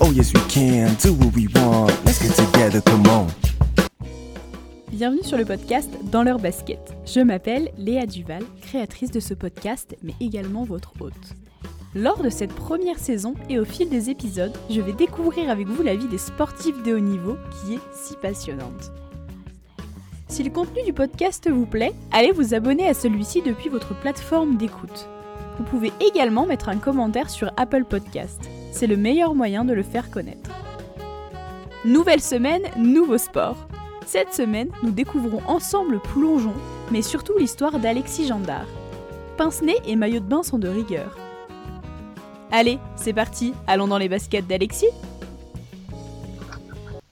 Oh yes, we can do what we want. Let's get together, come on. Bienvenue sur le podcast Dans leur basket. Je m'appelle Léa Duval, créatrice de ce podcast, mais également votre hôte. Lors de cette première saison et au fil des épisodes, je vais découvrir avec vous la vie des sportifs de haut niveau qui est si passionnante. Si le contenu du podcast vous plaît, allez vous abonner à celui-ci depuis votre plateforme d'écoute. Vous pouvez également mettre un commentaire sur Apple Podcast. C'est le meilleur moyen de le faire connaître. Nouvelle semaine, nouveau sport. Cette semaine, nous découvrons ensemble plongeon, mais surtout l'histoire d'Alexis Gendard. Pince-nez et maillot de bain sont de rigueur. Allez, c'est parti, allons dans les baskets d'Alexis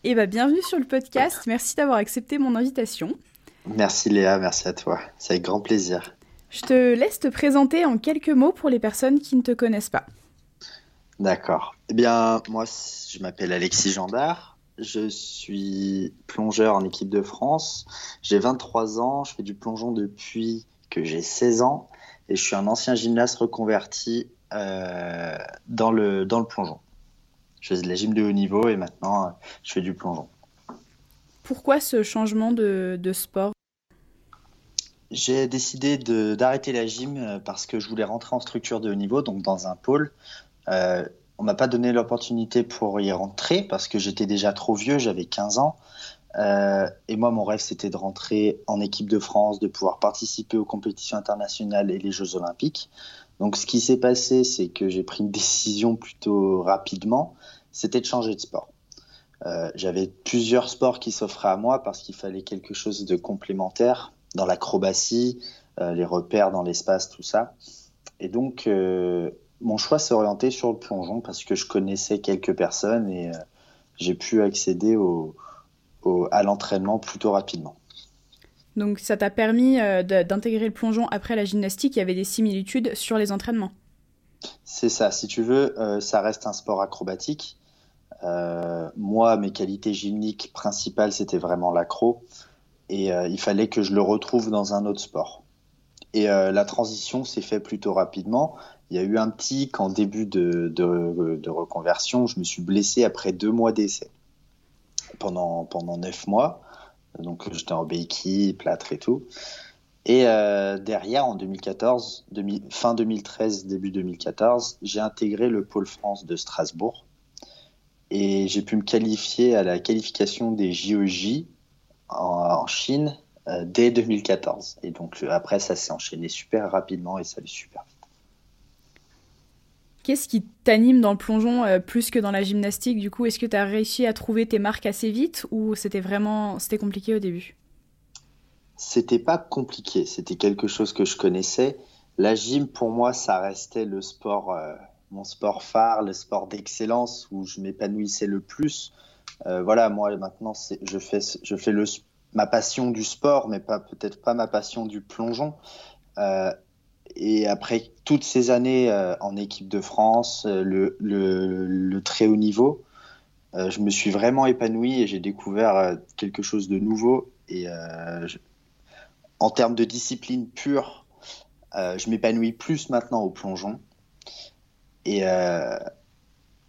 Eh bien, bienvenue sur le podcast, merci d'avoir accepté mon invitation. Merci Léa, merci à toi, c'est avec grand plaisir. Je te laisse te présenter en quelques mots pour les personnes qui ne te connaissent pas. D'accord. Eh bien, moi, je m'appelle Alexis Gendard. Je suis plongeur en équipe de France. J'ai 23 ans. Je fais du plongeon depuis que j'ai 16 ans. Et je suis un ancien gymnaste reconverti euh, dans, le, dans le plongeon. Je faisais de la gym de haut niveau et maintenant, je fais du plongeon. Pourquoi ce changement de, de sport? J'ai décidé d'arrêter la gym euh, parce que je voulais rentrer en structure de haut niveau, donc dans un pôle. Euh, on m'a pas donné l'opportunité pour y rentrer parce que j'étais déjà trop vieux, j'avais 15 ans. Euh, et moi, mon rêve, c'était de rentrer en équipe de France, de pouvoir participer aux compétitions internationales et les Jeux olympiques. Donc, ce qui s'est passé, c'est que j'ai pris une décision plutôt rapidement, c'était de changer de sport. Euh, J'avais plusieurs sports qui s'offraient à moi parce qu'il fallait quelque chose de complémentaire dans l'acrobatie, euh, les repères dans l'espace, tout ça. Et donc, euh, mon choix s'est orienté sur le plongeon parce que je connaissais quelques personnes et euh, j'ai pu accéder au, au, à l'entraînement plutôt rapidement. Donc, ça t'a permis euh, d'intégrer le plongeon après la gymnastique. Il y avait des similitudes sur les entraînements. C'est ça. Si tu veux, euh, ça reste un sport acrobatique. moi, mes qualités gymniques principales, c'était vraiment l'accro et euh, il fallait que je le retrouve dans un autre sport. Et euh, la transition s'est faite plutôt rapidement. Il y a eu un petit qu'en début de, reconversion, je me suis blessé après deux mois d'essai. Pendant, pendant neuf mois. Donc j'étais en béquille, plâtre et tout. Et euh, derrière, en 2014, demi, fin 2013, début 2014, j'ai intégré le pôle France de Strasbourg. Et j'ai pu me qualifier à la qualification des JOJ en, Chine euh, dès 2014. Et donc euh, après, ça s'est enchaîné super rapidement et ça allait super vite. Qu'est-ce qui t'anime dans le plongeon euh, plus que dans la gymnastique Du coup, est-ce que tu as réussi à trouver tes marques assez vite ou c'était vraiment c'était compliqué au début? C'était pas compliqué, c'était quelque chose que je connaissais. La gym pour moi, ça restait le sport, euh, mon sport phare, le sport d'excellence où je m'épanouissais le plus. Euh, voilà, moi maintenant, je fais, je fais le, ma passion du sport, mais peut-être pas ma passion du plongeon. Euh, et après toutes ces années euh, en équipe de France, le, très haut niveau, je me suis vraiment épanoui et j'ai découvert quelque chose de nouveau. Et en termes de discipline pure, je m'épanouis plus maintenant au plongeon. Et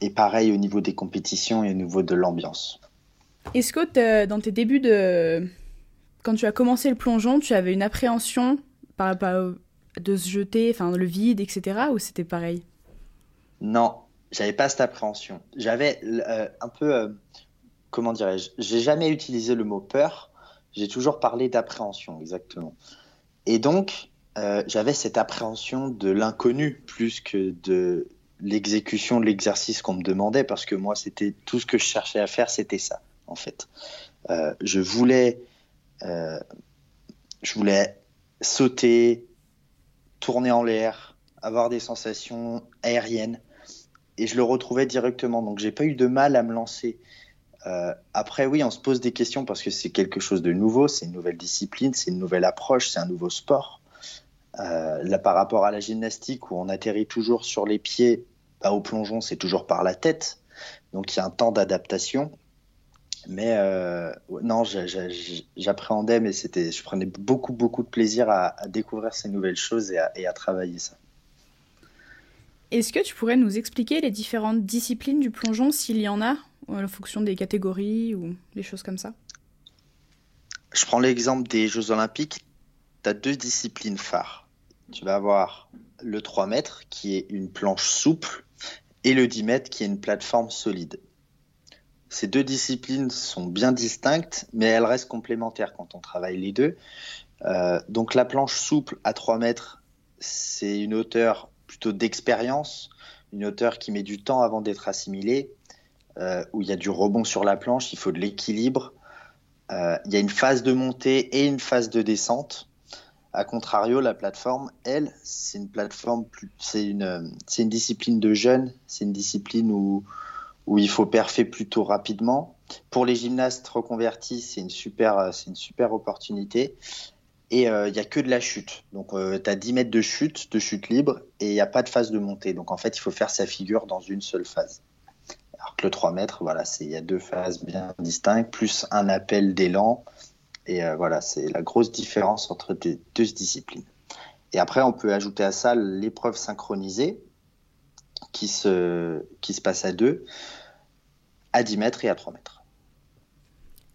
et pareil au niveau des compétitions et au niveau de l'ambiance. Est-ce que dans tes débuts de... Quand tu as commencé le plongeon, tu avais une appréhension par rapport de se jeter, enfin le vide, etc. Ou c'était pareil? Non, j'avais pas cette appréhension. J'avais euh, un peu... Euh, comment dirais-je J'ai jamais utilisé le mot peur. J'ai toujours parlé d'appréhension, exactement. Et donc, euh, j'avais cette appréhension de l'inconnu plus que de l'exécution de l'exercice qu'on me demandait parce que moi c'était tout ce que je cherchais à faire c'était ça en fait. Euh, je voulais euh, je voulais sauter tourner en l'air avoir des sensations aériennes et je le retrouvais directement. Donc j'ai pas eu de mal à me lancer. Euh, après oui on se pose des questions parce que c'est quelque chose de nouveau c'est une nouvelle discipline c'est une nouvelle approche c'est un nouveau sport là, par rapport à la gymnastique où on atterrit toujours sur les pieds bah, au plongeon, c'est toujours par la tête. Donc il y a un temps d'adaptation. Mais euh, non, j'appréhendais, mais c'était, je prenais beaucoup, beaucoup de plaisir à, à découvrir ces nouvelles choses et à, et à, travailler ça. Est-ce que tu pourrais nous expliquer les différentes disciplines du plongeon, s'il y en a, en fonction des catégories ou des choses comme ça? Je prends l'exemple des Jeux Olympiques. Tu as deux disciplines phares. Tu vas avoir le 3 mètres, qui est une planche souple, et le 10 mètres, qui est une plateforme solide. Ces deux disciplines sont bien distinctes, mais elles restent complémentaires quand on travaille les deux. Euh, donc la planche souple à 3 mètres, c'est une hauteur plutôt d'expérience, une hauteur qui met du temps avant d'être assimilée, euh, où il y a du rebond sur la planche, il faut de l'équilibre. Euh, il y a une phase de montée et une phase de descente. A contrario, la plateforme, elle, c'est une plateforme, c'est une, discipline de jeunes, c'est une discipline où, il faut perfer plutôt rapidement. Pour les gymnastes reconvertis, c'est une super, opportunité. Et euh, il n'y a que de la chute. Donc, tu as 10 mètres de chute, de chute libre, et il n'y a pas de phase de montée. Donc, en fait, il faut faire sa figure dans une seule phase. Alors que le 3 mètres, voilà, il y a deux phases bien distinctes, plus un appel d'élan. Et euh, voilà, c'est la grosse différence entre les deux disciplines. Et après, on peut ajouter à ça l'épreuve synchronisée qui se, qui se passe à deux, à 10 mètres et à 3 mètres.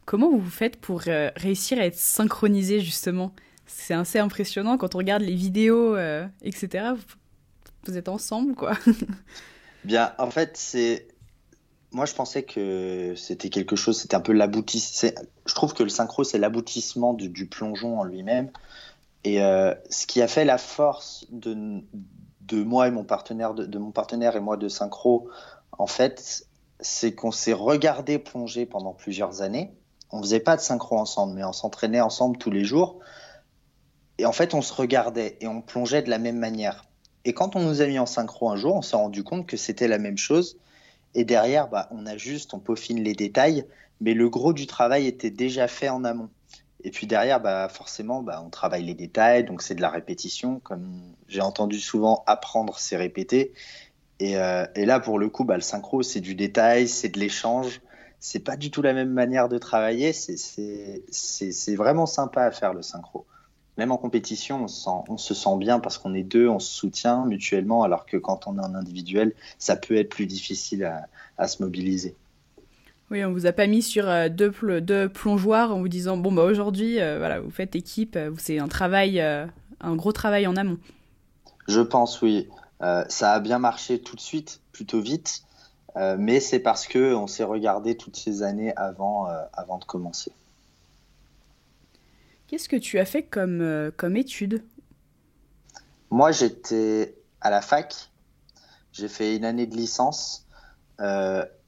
Comment vous faites pour euh, réussir à être synchronisé justement? C'est assez impressionnant quand on regarde les vidéos, euh, etc. Vous, vous, êtes ensemble, quoi. Bien, en fait, c'est. Moi, je pensais que c'était quelque chose, c'était un peu l'aboutissement. Je trouve que le synchro, c'est l'aboutissement du, plongeon en lui-même. Et euh, ce qui a fait la force de, de moi et mon partenaire, de, de, mon partenaire et moi de synchro, en fait, c'est qu'on s'est regardé plonger pendant plusieurs années on faisait pas de synchro ensemble, mais on s'entraînait ensemble tous les jours. Et en fait, on se regardait et on plongeait de la même manière. Et quand on nous a mis en synchro un jour, on s'est rendu compte que c'était la même chose. Et derrière, bah, on ajuste, on peaufine les détails, mais le gros du travail était déjà fait en amont. Et puis derrière, bah, forcément, bah, on travaille les détails, donc c'est de la répétition. Comme j'ai entendu souvent, apprendre, c'est répéter. Et, euh, et, là, pour le coup, bah, le synchro, c'est du détail, c'est de l'échange c'est pas du tout la même manière de travailler. C'est vraiment sympa à faire le synchro. Même en compétition, on, sent, on se sent bien parce qu'on est deux, on se soutient mutuellement, alors que quand on est en individuel, ça peut être plus difficile à, à se mobiliser. Oui, on vous a pas mis sur euh, deux, deux plongeoires en vous disant bon bah aujourd'hui, euh, voilà, vous faites équipe, euh, c'est un travail, euh, un gros travail en amont. Je pense oui, euh, ça a bien marché tout de suite, plutôt vite. Mais c'est parce que on s'est regardé toutes ces années avant, avant de commencer. Qu'est-ce que tu as fait comme, euh, comme étude? Moi, j'étais à la fac. J'ai fait une année de licence.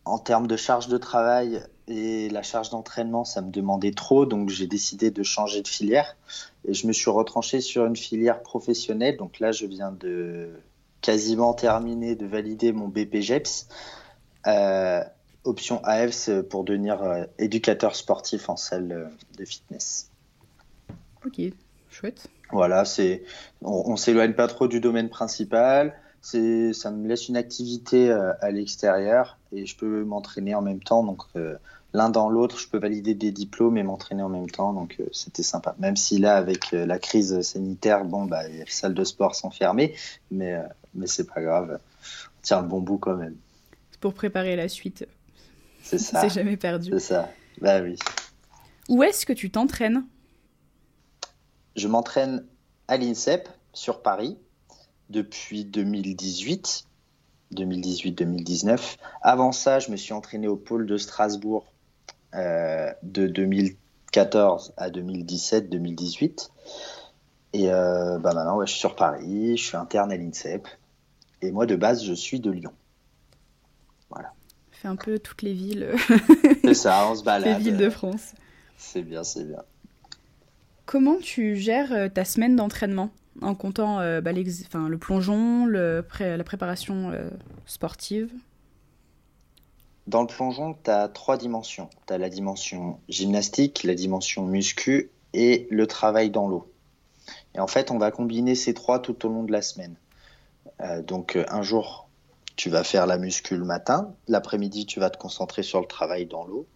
en termes de charge de travail et la charge d'entraînement, ça me demandait trop, donc j'ai décidé de changer de filière. Et je me suis retranché sur une filière professionnelle. Donc là, je viens de quasiment terminer, de valider mon BPGEPS. Euh, option AF pour devenir euh, éducateur sportif en salle euh, de fitness. Chouette. Voilà, c'est on, on s'éloigne pas trop du domaine principal. C'est ça me laisse une activité euh, à l'extérieur et je peux m'entraîner en même temps. Donc euh, l'un dans l'autre, je peux valider des diplômes et m'entraîner en même temps. Donc euh, c'était sympa. Même si là, avec la crise sanitaire, bon bah les salles de sport sont fermées, mais mais c'est pas grave. On tient le bon bout quand même pour préparer la suite. C'est ça. C'est jamais perdu. C'est ça. Bah oui. Où est-ce que tu t'entraînes? Je m'entraîne à l'INSEP sur Paris depuis 2018. 2018-2019. Avant ça, je me suis entraîné au pôle de Strasbourg euh, de 2014 à 2017-2018. Et euh, bah maintenant, ouais, je suis sur Paris, je suis interne à l'INSEP. Et moi, de base, je suis de Lyon. Voilà. Fait un peu toutes les villes. c'est ça, on se balade. Les villes de France. C'est bien, c'est bien. Comment tu gères euh, ta semaine d'entraînement en comptant euh, bah, le plongeon, la préparation euh, sportive? Dans le plongeon, tu as trois dimensions. Tu as la dimension gymnastique, la dimension muscu et le travail dans l'eau. Et en fait, on va combiner ces trois tout au long de la semaine. Donc, un jour, tu vas faire la muscu le matin, l'après-midi, tu vas te concentrer sur le travail dans l'eau.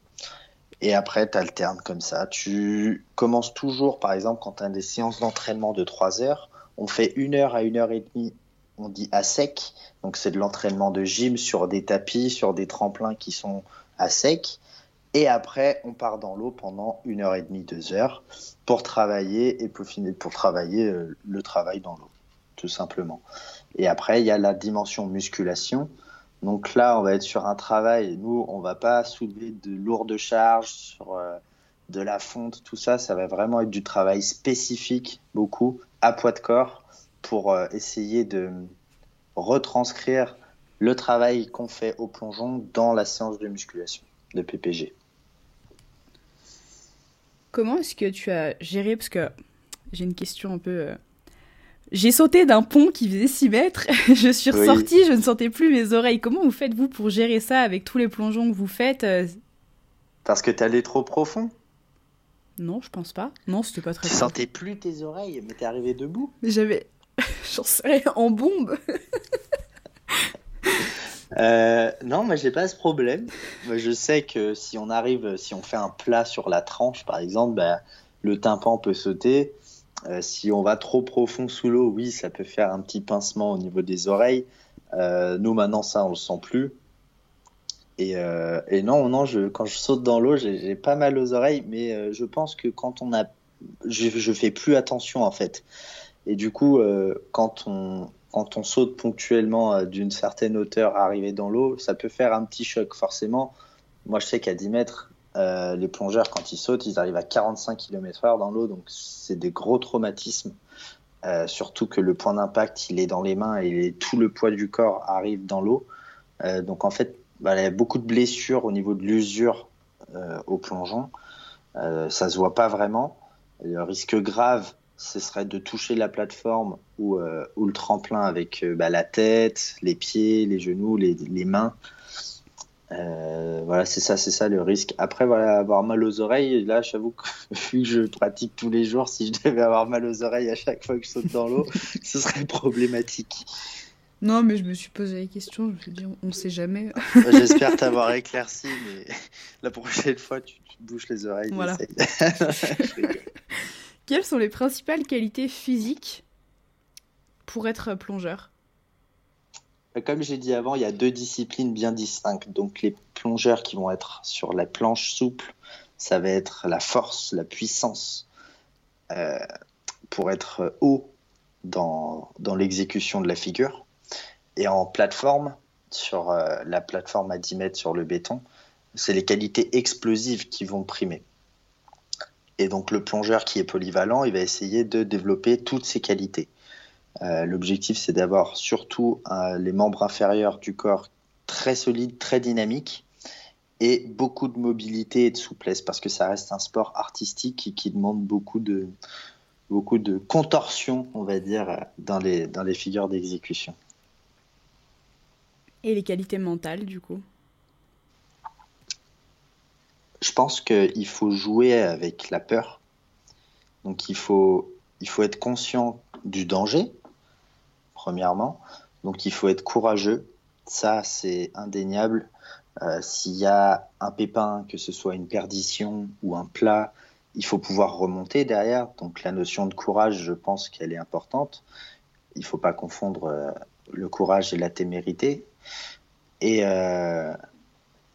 Et après, tu alternes comme ça. Tu commences toujours, par exemple, quand tu as des séances d'entraînement de 3 heures, on fait une heure à une heure et demie on dit à sec. Donc c'est de l'entraînement de gym sur des tapis, sur des tremplins qui sont à sec. Et après, on part dans l'eau pendant une heure et demie, deux heures pour travailler et pour, pour travailler euh, le travail dans l'eau, tout simplement. Et après, il y a la dimension musculation. Donc là, on va être sur un travail. Nous, on va pas soulever de lourdes charges euh, de la fonte, tout ça. Ça va vraiment être du travail spécifique, beaucoup, à poids de corps, pour euh, essayer de retranscrire le travail qu'on fait au plongeon dans la séance de musculation de PPG. Comment est-ce que tu as géré? Parce que j'ai une question un peu. J'ai sauté d'un pont qui faisait 6 mètres, je suis ressortie, je ne sentais plus mes oreilles. Comment vous faites-vous pour gérer ça avec tous les plongeons que vous faites euh? Parce que t'es allé trop profond Non, je pense pas. Non, c'était pas très Tu sentais plus tes oreilles, mais t'es arrivé debout Mais j'avais. J'en serais en bombe Euh, non, mais j'ai pas ce problème. je sais que si on arrive, si on fait un plat sur la tranche, par exemple, bah, le tympan peut sauter. Euh, si on va trop profond sous l'eau, oui, ça peut faire un petit pincement au niveau des oreilles. Euh, nous, maintenant, ça, on le sent plus. Et, non, non, je, quand je saute dans l'eau, j'ai pas mal aux oreilles, mais je pense que quand on a, je, fais plus attention en fait. Et du coup, quand on, quand on saute ponctuellement euh, d'une certaine hauteur arriver dans l'eau, ça peut faire un petit choc forcément. Moi, je sais qu'à 10 mètres, euh, les plongeurs, quand ils sautent, ils arrivent à 45 km/h dans l'eau, donc c'est des gros traumatismes. Euh, surtout que le point d'impact, il est dans les mains et tout le poids du corps arrive dans l'eau. donc en fait, bah, il y a beaucoup de blessures au niveau de l'usure au plongeon. ça se voit pas vraiment. Le risque grave, ce serait de toucher la plateforme ou, euh, ou le tremplin avec euh, bah, la tête, les pieds, les genoux, les, les mains. Euh, voilà, c'est ça, c'est ça le risque. Après, voilà, avoir mal aux oreilles, là, j'avoue que vu que je pratique tous les jours, si je devais avoir mal aux oreilles à chaque fois que je saute dans l'eau, ce serait problématique. Non, mais je me suis posé la question, je me suis dit, on ne sait jamais. J'espère t'avoir éclairci, mais la prochaine fois, tu, tu bouches les oreilles. Voilà. Quelles sont les principales qualités physiques pour être plongeur? Comme j'ai dit avant, il y a deux disciplines bien distinctes. Donc les plongeurs qui vont être sur la planche souple, ça va être la force, la puissance euh, pour être haut dans, l'exécution de la figure. Et en plateforme, sur euh, la plateforme à 10 mètres sur le béton, c'est les qualités explosives qui vont primer. Et donc le plongeur qui est polyvalent, il va essayer de développer toutes ses qualités. Euh, l'objectif, c'est d'avoir surtout euh, les membres inférieurs du corps très solides, très dynamiques et beaucoup de mobilité et de souplesse parce que ça reste un sport artistique qui, demande beaucoup de, beaucoup de contorsion, on va dire, dans les, dans les figures d'exécution. Et les qualités mentales, du coup? Je pense qu'il faut jouer avec la peur. Donc il faut, il faut être conscient du danger, premièrement. Donc il faut être courageux. Ça, c'est indéniable. Euh, s'il y a un pépin, que ce soit une perdition ou un plat, il faut pouvoir remonter derrière. Donc la notion de courage, je pense qu'elle est importante. Il ne faut pas confondre euh, le courage et la témérité. Et, euh,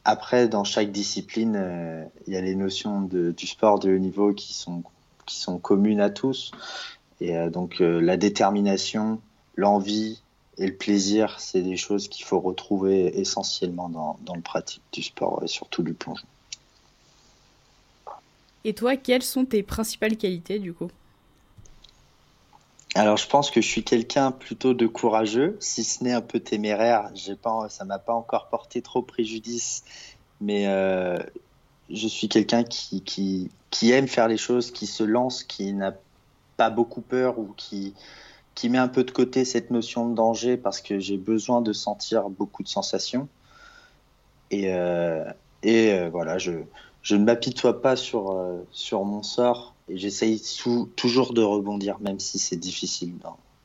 après, dans chaque discipline, il y a les notions du sport de haut niveau qui sont, communes à tous. Et donc, la détermination, l'envie et le plaisir, c'est des choses qu'il faut retrouver essentiellement dans, dans le pratique du sport et surtout du plongeon. Et toi, quelles sont tes principales qualités du coup? Alors, je pense que je suis quelqu'un plutôt de courageux, si ce n'est un peu téméraire. J'ai pas, ça m'a pas encore porté trop préjudice, mais euh, je suis quelqu'un qui, qui, qui, aime faire les choses, qui se lance, qui n'a pas beaucoup peur ou qui, qui met un peu de côté cette notion de danger parce que j'ai besoin de sentir beaucoup de sensations. Et, euh, et euh, voilà, je, je ne m'apitoie pas sur, sur mon sort et j'essaye toujours de rebondir, même si c'est difficile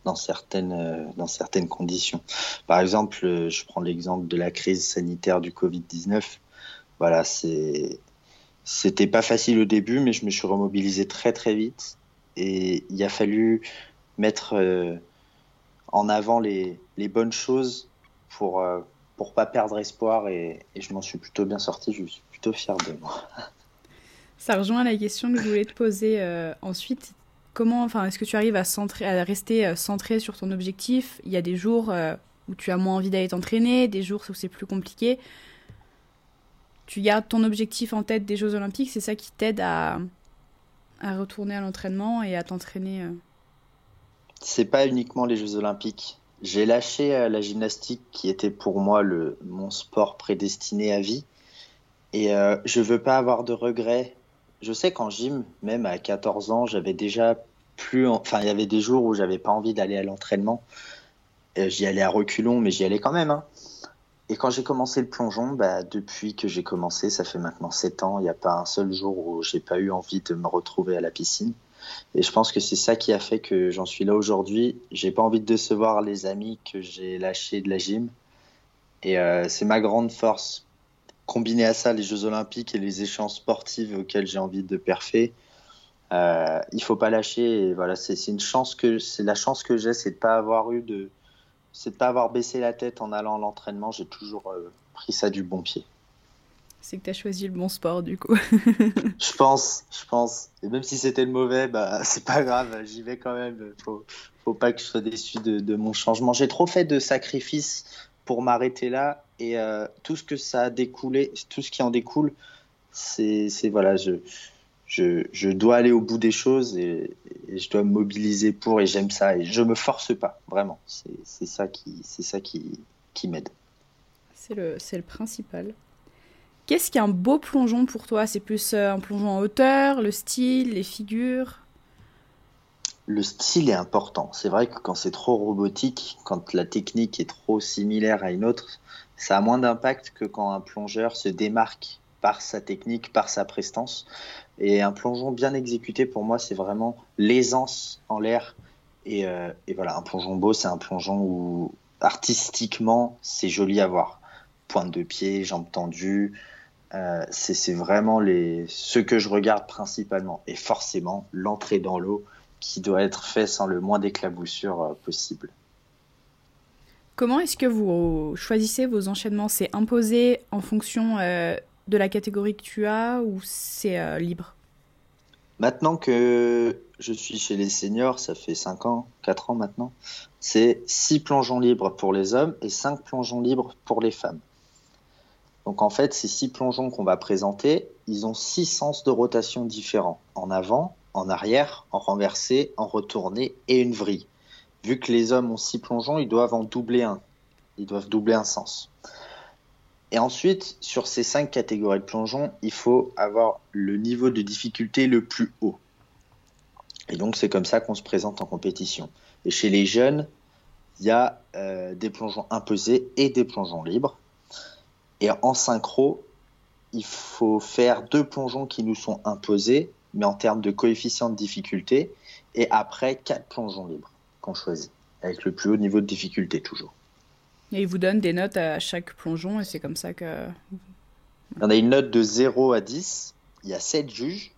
dans, certaines, euh, dans certaines conditions. Par exemple, euh, je prends l'exemple de la crise sanitaire du Covid-19. Voilà, c'était pas facile au début, mais je me suis remobilisé très très vite. Et il a fallu mettre euh, en avant les, bonnes choses pour euh, pour pas perdre espoir et, je m'en suis plutôt bien sorti. Je suis plutôt fier de moi. Ça rejoint la question que je voulais te poser euh, ensuite. Comment, enfin, est-ce que tu arrives à, rester euh, centré sur ton objectif? Il y a des jours euh, où tu as moins envie d'aller t'entraîner, des jours où c'est plus compliqué. Tu gardes ton objectif en tête des Jeux Olympiques, c'est ça qui t'aide à, à retourner à l'entraînement et à t'entraîner euh? C'est pas uniquement les Jeux Olympiques. J'ai lâché euh, la gymnastique qui était pour moi le, mon sport prédestiné à vie. Et euh, je veux pas avoir de regrets. Je sais qu'en gym, même à 14 ans, j'avais déjà plus. en- Enfin, il y avait des jours où j'avais pas envie d'aller à l'entraînement. Euh, J'y allais à reculons, mais j'y allais quand même. hein. Et quand j'ai commencé le plongeon, bah, depuis que j'ai commencé, ça fait maintenant 7 ans, il n'y a pas un seul jour où j'ai pas eu envie de me retrouver à la piscine. Et je pense que c'est ça qui a fait que j'en suis là aujourd'hui. J'ai pas envie de décevoir les amis que j'ai lâchés de la gym. Et euh, c'est ma grande force. Combiné à ça, les Jeux Olympiques et les échéances sportives auxquelles j'ai envie de perfer, euh, il faut pas lâcher. Voilà, c'est une chance que c'est la chance que j'ai, c'est de pas avoir eu de, c'est pas avoir baissé la tête en allant à l'entraînement. J'ai toujours euh, pris ça du bon pied. C'est que tu as choisi le bon sport du coup. Je pense, je pense. Et même si c'était le mauvais, bah c'est pas grave, j'y vais quand même. Faut, faut pas que je sois déçu de, de mon changement. J'ai trop fait de sacrifices pour m'arrêter là et euh, tout ce que ça a découlé, tout ce qui en découle, c'est, voilà, je, je, je dois aller au bout des choses et, et je dois me mobiliser pour et j'aime ça et je me force pas, vraiment. C'est, ça qui, ça qui, qui m'aide. C'est le, c'est le principal. Qu'est-ce qu'un beau plongeon pour toi? C'est plus euh, un plongeon en hauteur, le style, les figures? Le style est important. C'est vrai que quand c'est trop robotique, quand la technique est trop similaire à une autre, ça a moins d'impact que quand un plongeur se démarque par sa technique, par sa prestance. Et un plongeon bien exécuté, pour moi, c'est vraiment l'aisance en l'air. Et, euh, voilà, un plongeon beau, c'est un plongeon où artistiquement, c'est joli à voir. Pointe de pied, jambes tendues, euh, c'est vraiment les, ce que je regarde principalement. Et forcément, l'entrée dans l'eau qui doit être fait sans le moins d'éclaboussure euh, possible. Comment est-ce que vous choisissez vos enchaînements? C'est imposé en fonction euh, de la catégorie que tu as ou c'est euh, libre? Maintenant que je suis chez les seniors, ça fait 5 ans, 4 ans maintenant, c'est 6 plongeons libres pour les hommes et 5 plongeons libres pour les femmes. Donc en fait, ces 6 plongeons qu'on va présenter, ils ont 6 sens de rotation différents, en avant, en arrière, en renversé, en retourné et une vrille. Vu que les hommes ont 6 plongeons, ils doivent en doubler un. Ils doivent doubler un sens. Et ensuite, sur ces 5 catégories de plongeons, il faut avoir le niveau de difficulté le plus haut. Et donc c'est comme ça qu'on se présente en compétition. Et chez les jeunes, il y a euh, des plongeons imposés et des plongeons libres. Et en synchro, il faut faire deux plongeons qui nous sont imposés, mais en termes de coefficient de difficulté, et après quatre plongeons libres qu'on choisit, avec le plus haut niveau de difficulté toujours. Et ils vous donnent des notes à chaque plongeon et c'est comme ça que... On a une note de 0 à 10, il y a 7 juges.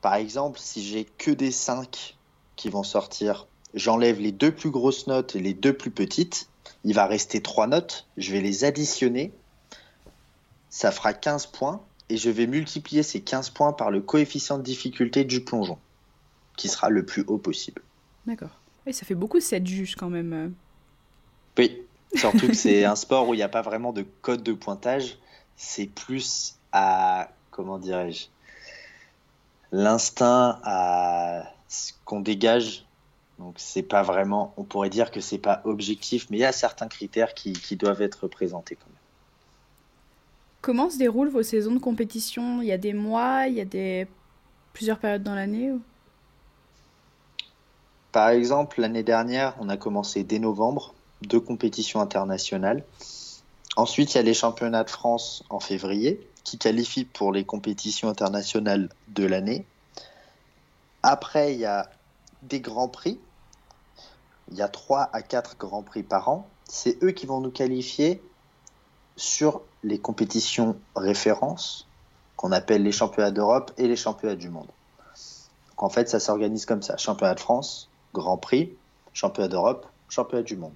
Par exemple, si j'ai que des 5 qui vont sortir, j'enlève les deux plus grosses notes et les deux plus petites. Il va rester 3 notes, je vais les additionner. Ça fera 15 points et je vais multiplier ces 15 points par le coefficient de difficulté du plongeon, qui sera le plus haut possible. D'accord. Et ça fait beaucoup 7 juges quand même. Oui, surtout que c'est un sport où il n'y a pas vraiment de code de pointage, c'est plus à, comment dirais-je, l'instinct à ce qu'on dégage. Donc c'est pas vraiment, on pourrait dire que c'est pas objectif, mais il y a certains critères qui, qui doivent être présentés quand même. Comment se déroulent vos saisons de compétition? Il y a des mois, il y a des plusieurs périodes dans l'année ou... Par exemple, l'année dernière, on a commencé dès novembre, deux compétitions internationales. Ensuite, il y a les championnats de France en février, qui qualifient pour les compétitions internationales de l'année. Après, il y a des grands prix. Il y a 3 à 4 grands prix par an. C'est eux qui vont nous qualifier sur les compétitions références, qu'on appelle les championnats d'Europe et les championnats du monde. Donc en fait, ça s'organise comme ça. Championnat de France, Grand Prix, Championnat d'Europe, championnat du monde.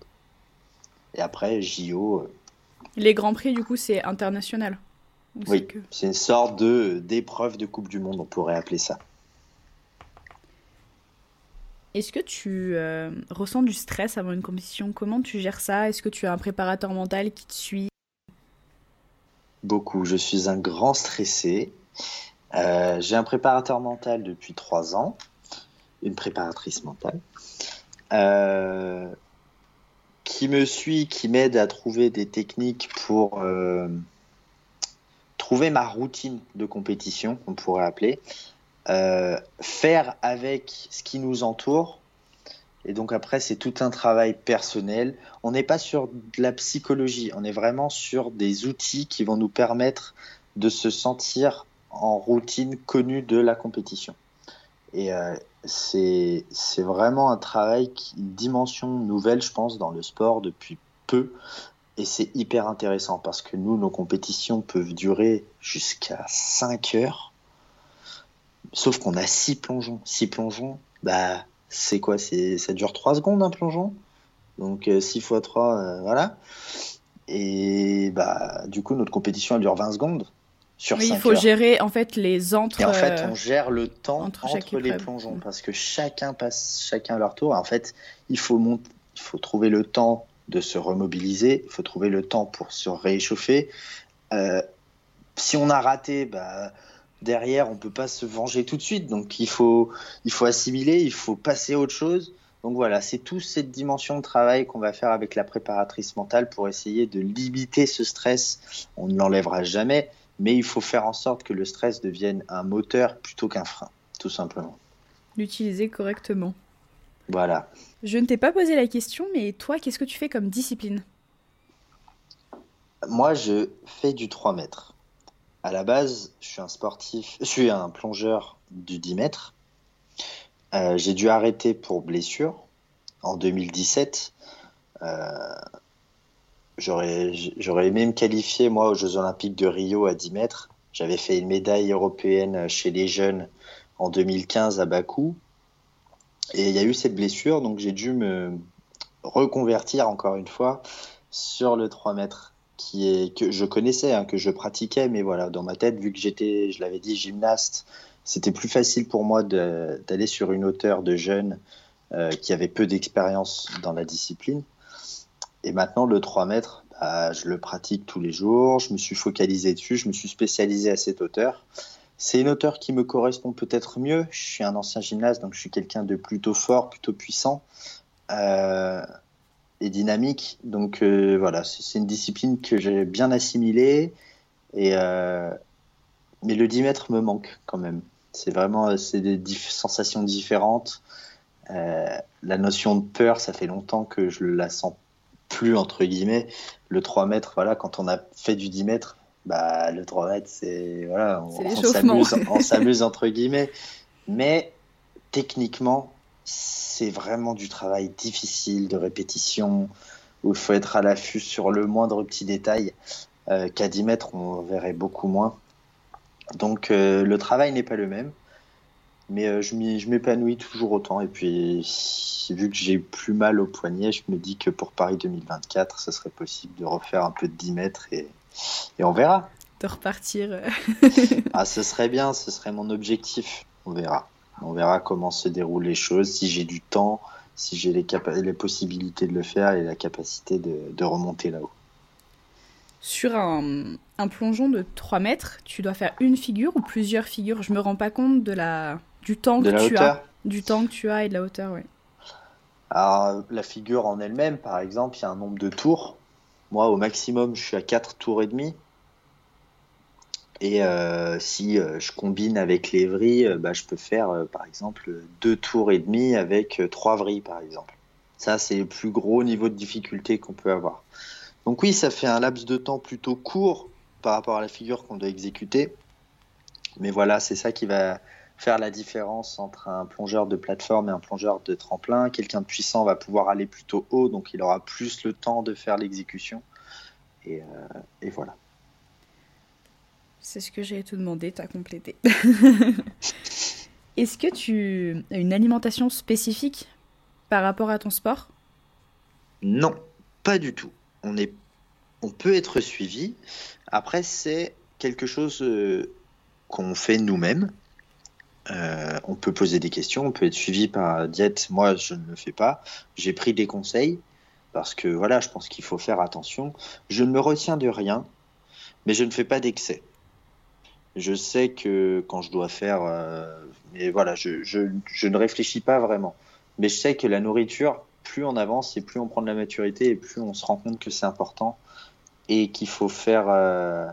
Et après, JO. euh, Les Grands Prix, du coup, c'est international. Ou c'est oui, que- c'est une sorte de d'épreuve de Coupe du Monde, on pourrait appeler ça. Est-ce que tu euh, ressens du stress avant une compétition? Comment tu gères ça? Est-ce que tu as un préparateur mental qui te suit? Beaucoup. Je suis un grand stressé. Euh, j'ai un préparateur mental depuis trois ans, une préparatrice mentale, euh, qui me suit, qui m'aide à trouver des techniques pour trouver ma routine de compétition, on pourrait appeler, Euh, faire avec ce qui nous entoure. Et donc après, c'est tout un travail personnel. On n'est pas sur de la psychologie, on est vraiment sur des outils qui vont nous permettre de se sentir en routine connue de la compétition. Et euh, c'est vraiment un travail, une dimension nouvelle, je pense, dans le sport depuis peu. Et c'est hyper intéressant parce que nous, nos compétitions peuvent durer jusqu'à 5 heures. Sauf qu'on a 6 plongeons. 6 plongeons, bah, c'est quoi? C'est, Ça dure 3 secondes un plongeon. Donc 6 x 3, voilà. Et bah, du coup, notre compétition, elle dure 20 secondes. Sur Oui, il 5 faut heures. gérer en fait les entre. Et en fait, euh, on gère le temps entre entre, les plongeons Mm. parce que chacun passe chacun leur tour. En fait, il faut, il faut trouver le temps de se remobiliser, il faut trouver le temps pour se réchauffer. Euh, si on a raté, bah, derrière, on peut pas se venger tout de suite. Donc, il faut, il faut assimiler, il faut passer à autre chose. Donc voilà, c'est toute cette dimension de travail qu'on va faire avec la préparatrice mentale pour essayer de limiter ce stress. On ne l'enlèvera jamais, mais il faut faire en sorte que le stress devienne un moteur plutôt qu'un frein, tout simplement. l'utiliser correctement. Voilà. Je ne t'ai pas posé la question, mais toi, qu'est-ce que tu fais comme discipline? Moi, je fais du 3 mètres. À la base, je suis un sportif, je suis un plongeur du 10 mètres. Euh, j'ai dû arrêter pour blessure en 2017. Euh, j'aurais, j'aurais aimé me qualifier, moi, aux Jeux Olympiques de Rio à 10 mètres. J'avais fait une médaille européenne chez les jeunes en 2015 à Bakou. Et il y a eu cette blessure, donc j'ai dû me reconvertir encore une fois sur le 3 mètres qui est que je connaissais, hein, que je pratiquais, mais voilà, dans ma tête, vu que j'étais, je l'avais dit, gymnaste, c'était plus facile pour moi d'aller sur une hauteur de jeunes euh, qui avaient peu d'expérience dans la discipline. Et maintenant, le 3 mètres, bah, je le pratique tous les jours, je me suis focalisé dessus, je me suis spécialisé à cette hauteur. C'est une hauteur qui me correspond peut-être mieux. Je suis un ancien gymnaste, donc je suis quelqu'un de plutôt fort, plutôt puissant. Euh, et dynamique. Donc euh, voilà, c'est une discipline que j'ai bien assimilée. Et, euh, mais le 10 mètres me manque quand même. C'est vraiment c'est des sensations différentes. Euh, la notion de peur, ça fait longtemps que je la sens plus entre guillemets. Le 3 mètres, voilà, quand on a fait du 10 mètres, bah le 3 mètres, c'est voilà, on s'amuse entre guillemets. Mais techniquement, c'est vraiment du travail difficile de répétition où il faut être à l'affût sur le moindre petit détail euh, qu'à 10 mètres on verrait beaucoup moins. Donc euh, le travail n'est pas le même, mais euh, je m'épanouis toujours autant. Et puis vu que j'ai plus mal au poignet, je me dis que pour Paris 2024, ce serait possible de refaire un peu de 10 mètres et, et on verra. De repartir. Ah, ce serait bien, ce serait mon objectif. On verra. On verra comment se déroulent les choses, si j'ai du temps, si j'ai les, les possibilités de le faire et la capacité de, de remonter là-haut. Sur un, un plongeon de 3 mètres, tu dois faire une figure ou plusieurs figures? Je me rends pas compte de la, du temps De que tu as. Du temps que tu as et de la hauteur, oui. Alors, la figure en elle-même, par exemple, il y a un nombre de tours. Moi, au maximum, je suis à 4 tours et demi. Et euh, si euh, je combine avec les vrilles, euh, bah, je peux faire, euh, par exemple, 2 tours et demi avec 3 vrilles, par exemple. Ça, c'est le plus gros niveau de difficulté qu'on peut avoir. Donc oui, ça fait un laps de temps plutôt court par rapport à la figure qu'on doit exécuter. Mais voilà, c'est ça qui va faire la différence entre un plongeur de plateforme et un plongeur de tremplin. Quelqu'un de puissant va pouvoir aller plutôt haut, donc il aura plus le temps de faire l'exécution. Et, euh, et voilà. C'est ce que j'ai te demandé, t'as complété. Est-ce que tu as une alimentation spécifique par rapport à ton sport? Non, pas du tout. On, est, on peut être suivi. Après, c'est quelque chose euh, qu'on fait nous-mêmes. Euh, on peut poser des questions, on peut être suivi par diète. Moi, je ne le fais pas. J'ai pris des conseils parce que voilà, je pense qu'il faut faire attention. Je ne me retiens de rien, mais je ne fais pas d'excès. Je sais que quand je dois faire, euh, mais voilà, je, je, je, ne réfléchis pas vraiment. Mais je sais que la nourriture, plus on avance et plus on prend de la maturité et plus on se rend compte que c'est important et qu'il faut faire, euh,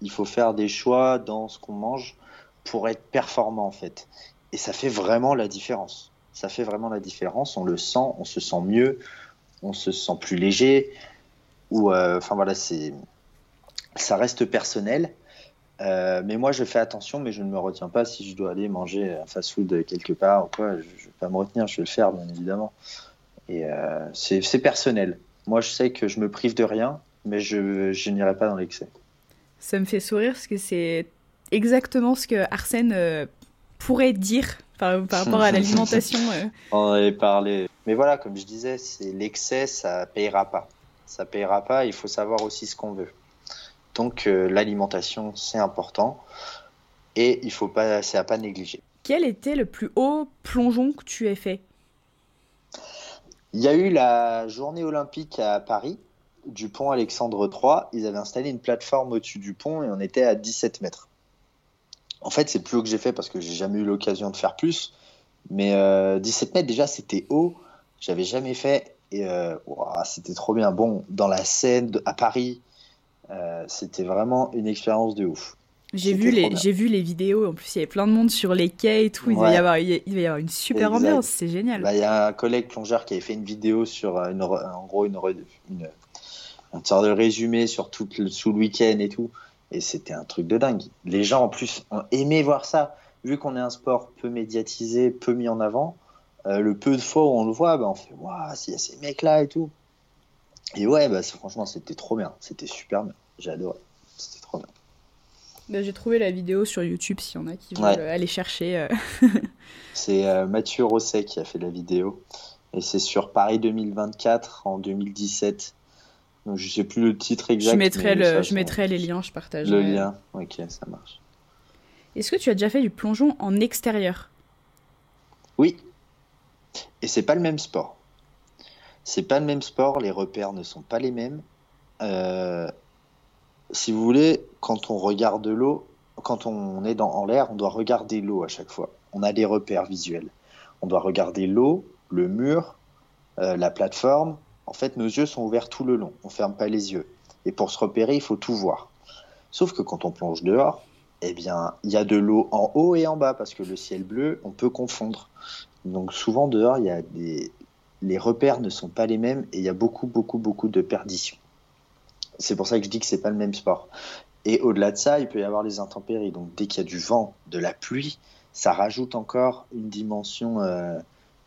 il faut faire des choix dans ce qu'on mange pour être performant en fait. Et ça fait vraiment la différence. Ça fait vraiment la différence. On le sent, on se sent mieux, on se sent plus léger. Ou, euh, enfin voilà, c'est, ça reste personnel. Euh, mais moi, je fais attention, mais je ne me retiens pas si je dois aller manger un fast-food quelque part ou quoi. Je ne vais pas me retenir, je vais le faire, bien évidemment. Et euh, c'est personnel. Moi, je sais que je me prive de rien, mais je, je n'irai pas dans l'excès. Ça me fait sourire parce que c'est exactement ce que Arsène euh, pourrait dire par, par rapport à l'alimentation. On avait parlé. Mais voilà, comme je disais, c'est l'excès, ça payera pas. Ça payera pas. Il faut savoir aussi ce qu'on veut. Donc l'alimentation, c'est important et il faut pas, c'est à pas négliger. Quel était le plus haut plongeon que tu aies fait? Il y a eu la journée olympique à Paris du pont Alexandre III. Ils avaient installé une plateforme au-dessus du pont et on était à 17 mètres. En fait, c'est le plus haut que j'ai fait parce que j'ai jamais eu l'occasion de faire plus. Mais 17 euh, mètres, déjà, c'était haut. J'avais jamais fait. Et euh, c'était trop bien. Bon, dans la scène à Paris, euh, c'était vraiment une expérience de ouf. J'ai vu, les, j'ai vu les vidéos, en plus il y avait plein de monde sur les quais et tout, il, va y avoir, il va y avoir une super ambiance, c'est génial. Bah, il y a un collègue plongeur qui avait fait une vidéo sur, une, en gros, une, une, une, sorte de résumé sur tout le, sous le week-end et tout. Et c'était un truc de dingue. Les gens, en plus, ont aimé voir ça. Vu qu'on est un sport peu médiatisé, peu mis en avant, euh, le peu de fois où on le voit, bah, on fait Waouh, s'il y a ces mecs-là et tout. Et ouais, bah, franchement, c'était trop bien. C'était super bien. J'ai adoré. C'était trop bien. Bah, J'ai trouvé la vidéo sur YouTube s'il y en a qui veulent aller chercher. Euh. c'est euh, Mathieu Rosset qui a fait la vidéo. Et c'est sur Paris 2024 en 2017. Donc, je sais plus le titre exact. Je mettrai, le, je mettrai les liens, je partage. Le lien, ok, ça marche. Est-ce que tu as déjà fait du plongeon en extérieur? Oui. Et c'est pas le même sport. C'est pas le même sport, les repères ne sont pas les mêmes. Euh, si vous voulez, quand on regarde l'eau, quand on est dans, en l'air, on doit regarder l'eau à chaque fois. On a des repères visuels. On doit regarder l'eau, le mur, euh, la plateforme, en fait, nos yeux sont ouverts tout le long, on ferme pas les yeux. Et pour se repérer, il faut tout voir. Sauf que quand on plonge dehors, eh bien, il y a de l'eau en haut et en bas parce que le ciel bleu, on peut confondre. Donc souvent dehors, il y a des les repères ne sont pas les mêmes et il y a beaucoup beaucoup beaucoup de perditions. C'est pour ça que je dis que c'est pas le même sport. Et au-delà de ça, il peut y avoir les intempéries. Donc dès qu'il y a du vent, de la pluie, ça rajoute encore une dimension euh,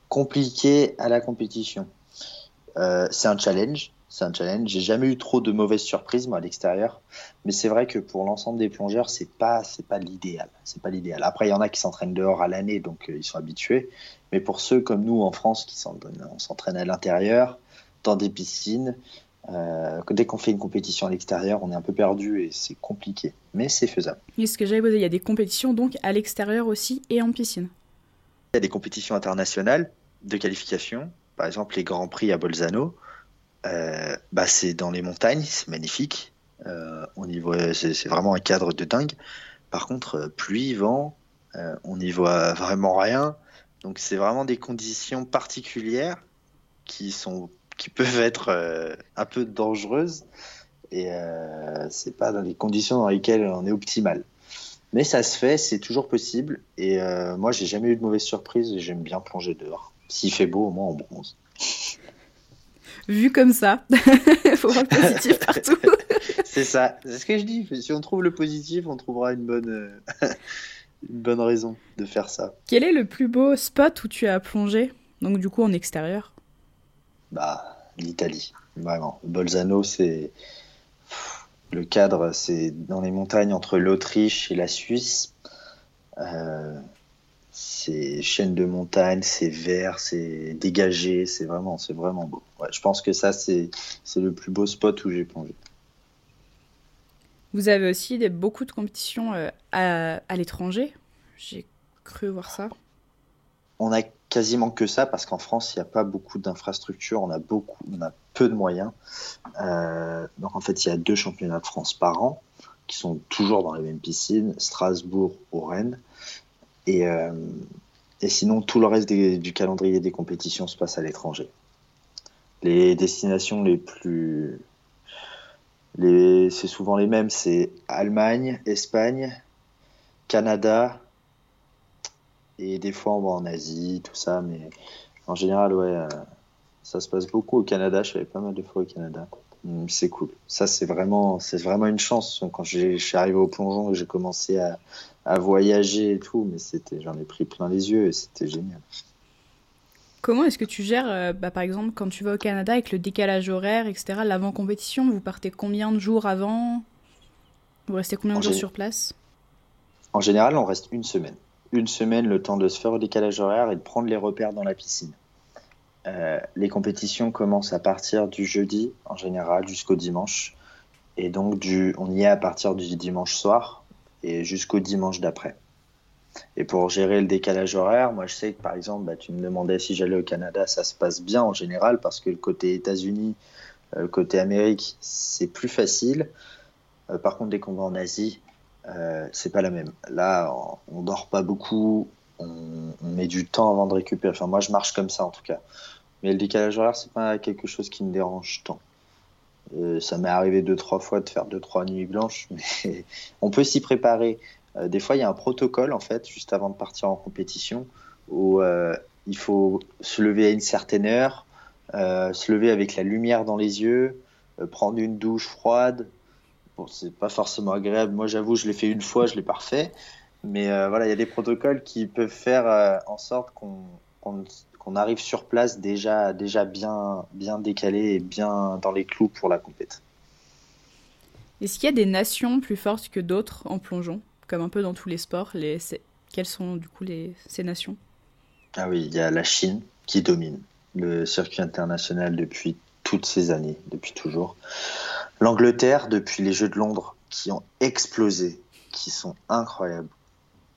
compliquée à la compétition. Euh, c'est un challenge. C'est un challenge. J'ai jamais eu trop de mauvaises surprises moi à l'extérieur, mais c'est vrai que pour l'ensemble des plongeurs, c'est pas c'est pas l'idéal. C'est pas l'idéal. Après, il y en a qui s'entraînent dehors à l'année, donc euh, ils sont habitués. Mais pour ceux comme nous en France qui s'entraînent à l'intérieur, dans des piscines, euh, dès qu'on fait une compétition à l'extérieur, on est un peu perdu et c'est compliqué, mais c'est faisable. Et ce que j'avais posé, il y a des compétitions donc à l'extérieur aussi et en piscine. Il y a des compétitions internationales de qualification par exemple, les Grands Prix à Bolzano, euh, bah, c'est dans les montagnes, c'est magnifique. Euh, on y voit, c'est, vraiment un cadre de dingue. Par contre, pluie, vent, on n'y voit vraiment rien. Donc, c'est vraiment des conditions particulières qui sont, qui peuvent être un peu dangereuses. Et c'est pas dans les conditions dans lesquelles on est optimal. Mais ça se fait, c'est toujours possible. Et moi, j'ai jamais eu de mauvaise surprise et j'aime bien plonger dehors. S'il fait beau, au moins on bronze. Vu comme ça, il faut voir le positif partout. c'est ça, c'est ce que je dis. Si on trouve le positif, on trouvera une bonne, euh, une bonne raison de faire ça. Quel est le plus beau spot où tu as plongé? Donc du coup en extérieur Bah, l'Italie, vraiment. Bolzano, c'est le cadre, c'est dans les montagnes entre l'Autriche et la Suisse. Euh, c'est chaîne de montagne, c'est vert, c'est dégagé, c'est vraiment, c'est vraiment beau. Ouais, je pense que ça, c'est, c'est le plus beau spot où j'ai plongé. Vous avez aussi des, beaucoup de compétitions euh, à, à l'étranger. J'ai cru voir ça. On a quasiment que ça parce qu'en France, il n'y a pas beaucoup d'infrastructures, on a beaucoup, on a peu de moyens. Euh, donc en fait, il y a deux championnats de France par an qui sont toujours dans les mêmes piscines, Strasbourg ou Rennes. Et, euh, et sinon, tout le reste du calendrier des compétitions se passe à l'étranger. Les destinations les plus. Les, c'est souvent les mêmes c'est Allemagne, Espagne, Canada, et des fois on va en Asie, tout ça, mais en général, ouais, euh, ça se passe beaucoup au Canada. Je suis pas mal de fois au Canada. Mm, c'est cool. Ça, c'est vraiment, c'est vraiment une chance. Quand je suis arrivé au plongeon et j'ai commencé à, à, voyager et tout, mais c'était, j'en ai pris plein les yeux et c'était génial. Comment est-ce que tu gères, euh, bah, par exemple, quand tu vas au Canada avec le décalage horaire, etc., l'avant-compétition, vous partez combien de jours avant? Vous restez combien de jours sur place? En général, on reste une semaine. Une semaine, le temps de se faire au décalage horaire et de prendre les repères dans la piscine. Euh, les compétitions commencent à partir du jeudi en général jusqu'au dimanche. Et donc du, on y est à partir du dimanche soir et jusqu'au dimanche d'après. Et pour gérer le décalage horaire, moi je sais que par exemple, bah, tu me demandais si j'allais au Canada, ça se passe bien en général parce que le côté États-Unis, euh, le côté Amérique, c'est plus facile. Euh, par contre, dès qu'on va en Asie, euh, c'est pas la même. Là, on, dort pas beaucoup, on, met du temps avant de récupérer. Enfin, moi je marche comme ça en tout cas. Mais le décalage horaire, c'est pas quelque chose qui me dérange tant. Euh, ça m'est arrivé deux, trois fois de faire deux, trois nuits blanches, mais on peut s'y préparer. Euh, des fois, il y a un protocole, en fait, juste avant de partir en compétition, où il faut se lever à une certaine heure, se lever avec la lumière dans les yeux, prendre une douche froide. Bon, c'est pas forcément agréable. Moi, j'avoue, je l'ai fait une fois, je l'ai parfait. Mais euh, voilà, il y a des protocoles qui peuvent faire en sorte qu'on qu qu'on arrive sur place déjà, déjà bien, bien décalé et bien dans les clous pour la compète. Est-ce qu'il y a des nations plus fortes que d'autres en plongeon, comme un peu dans tous les sports les... Quelles sont du coup les... ces nations? Ah oui, il y a la Chine qui domine le circuit international depuis toutes ces années, depuis toujours. L'Angleterre depuis les Jeux de Londres qui ont explosé, qui sont incroyables.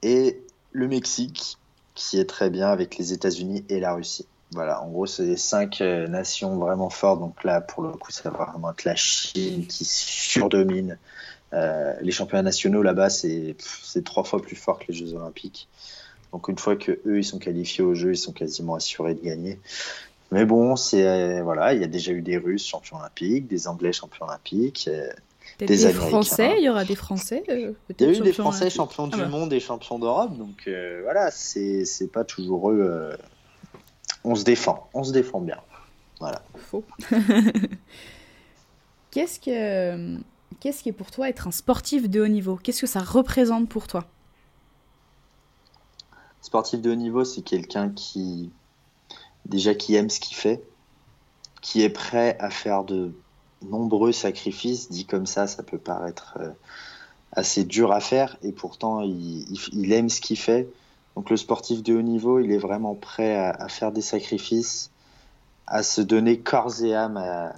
Et le Mexique qui est très bien avec les États-Unis et la Russie. Voilà, en gros, c'est les cinq euh, nations vraiment fortes. Donc là, pour le coup, va vraiment être la Chine qui surdomine. Euh, les championnats nationaux là-bas, c'est trois fois plus fort que les Jeux Olympiques. Donc une fois que eux ils sont qualifiés au jeu, ils sont quasiment assurés de gagner. Mais bon, c'est euh, voilà, il y a déjà eu des Russes champions olympiques, des Anglais champions olympiques, euh, des, des Français. Il y aura des Français. Euh, il y a eu des Français champions du ah bah. monde et champions d'Europe, donc euh, voilà, c'est c'est pas toujours eux. Euh, on se défend, on se défend bien. Voilà. Faux. Qu'est-ce que qu'est-ce qui est pour toi être un sportif de haut niveau? Qu'est-ce que ça représente pour toi? Sportif de haut niveau, c'est quelqu'un qui déjà qui aime ce qu'il fait, qui est prêt à faire de nombreux sacrifices. Dit comme ça, ça peut paraître euh, assez dur à faire, et pourtant il, aime ce qu'il fait. Donc le sportif de haut niveau, il est vraiment prêt à, faire des sacrifices, à se donner corps et âme à,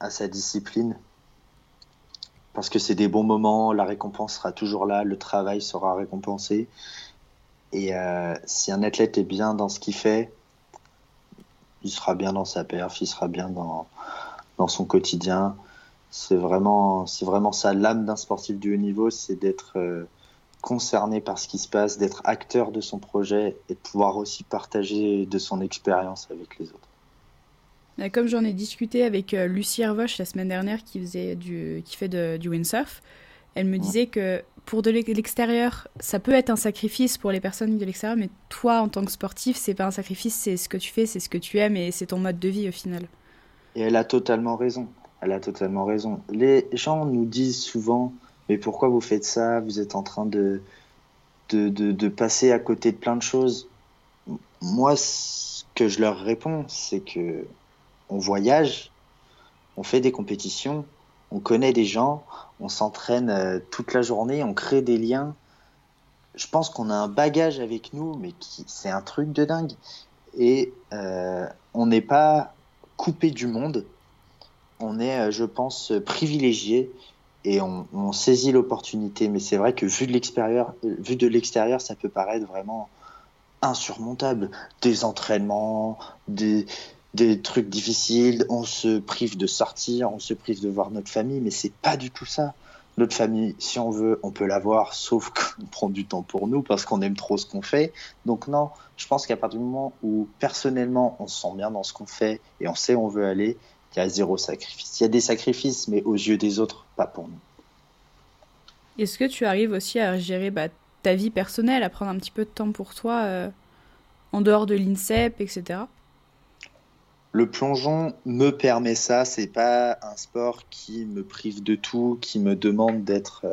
à sa discipline. Parce que c'est des bons moments, la récompense sera toujours là, le travail sera récompensé. Et euh, si un athlète est bien dans ce qu'il fait, il sera bien dans sa perf, il sera bien dans, dans son quotidien. C'est vraiment, vraiment ça l'âme d'un sportif du haut niveau, c'est d'être euh, concerné par ce qui se passe, d'être acteur de son projet et de pouvoir aussi partager de son expérience avec les autres. Comme j'en ai discuté avec euh, Lucie Hervoche la semaine dernière qui, faisait du, qui fait du windsurf, elle me disait que pour de l'extérieur, ça peut être un sacrifice pour les personnes de l'extérieur, mais toi, en tant que sportif, c'est pas un sacrifice, c'est ce que tu fais, c'est ce que tu aimes et c'est ton mode de vie au final. Et elle a totalement raison. Elle a totalement raison. Les gens nous disent souvent, mais pourquoi vous faites ça? Vous êtes en train de, de, de, de, passer à côté de plein de choses. Moi, ce que je leur réponds, c'est que on voyage, on fait des compétitions, on connaît des gens, on s'entraîne toute la journée, on crée des liens. je pense qu'on a un bagage avec nous, mais c'est un truc de dingue. Et euh, on n'est pas coupé du monde. On est, euh, je pense, privilégié et on, on saisit l'opportunité. Mais c'est vrai que vu de l'extérieur, vu de l'extérieur, ça peut paraître vraiment insurmontable. Des entraînements, des, des trucs difficiles, on se prive de sortir, on se prive de voir notre famille, mais c'est pas du tout ça. Notre famille, si on veut, on peut l'avoir, sauf qu'on prend du temps pour nous parce qu'on aime trop ce qu'on fait. Donc non, je pense qu'à partir du moment où personnellement on se sent bien dans ce qu'on fait et on sait où on veut aller, il y a zéro sacrifice. Il y a des sacrifices, mais aux yeux des autres, pas pour nous. Est-ce que tu arrives aussi à gérer bah, ta vie personnelle, à prendre un petit peu de temps pour toi euh, en dehors de l'INSEP, etc. Le plongeon me permet ça. C'est pas un sport qui me prive de tout, qui me demande d'être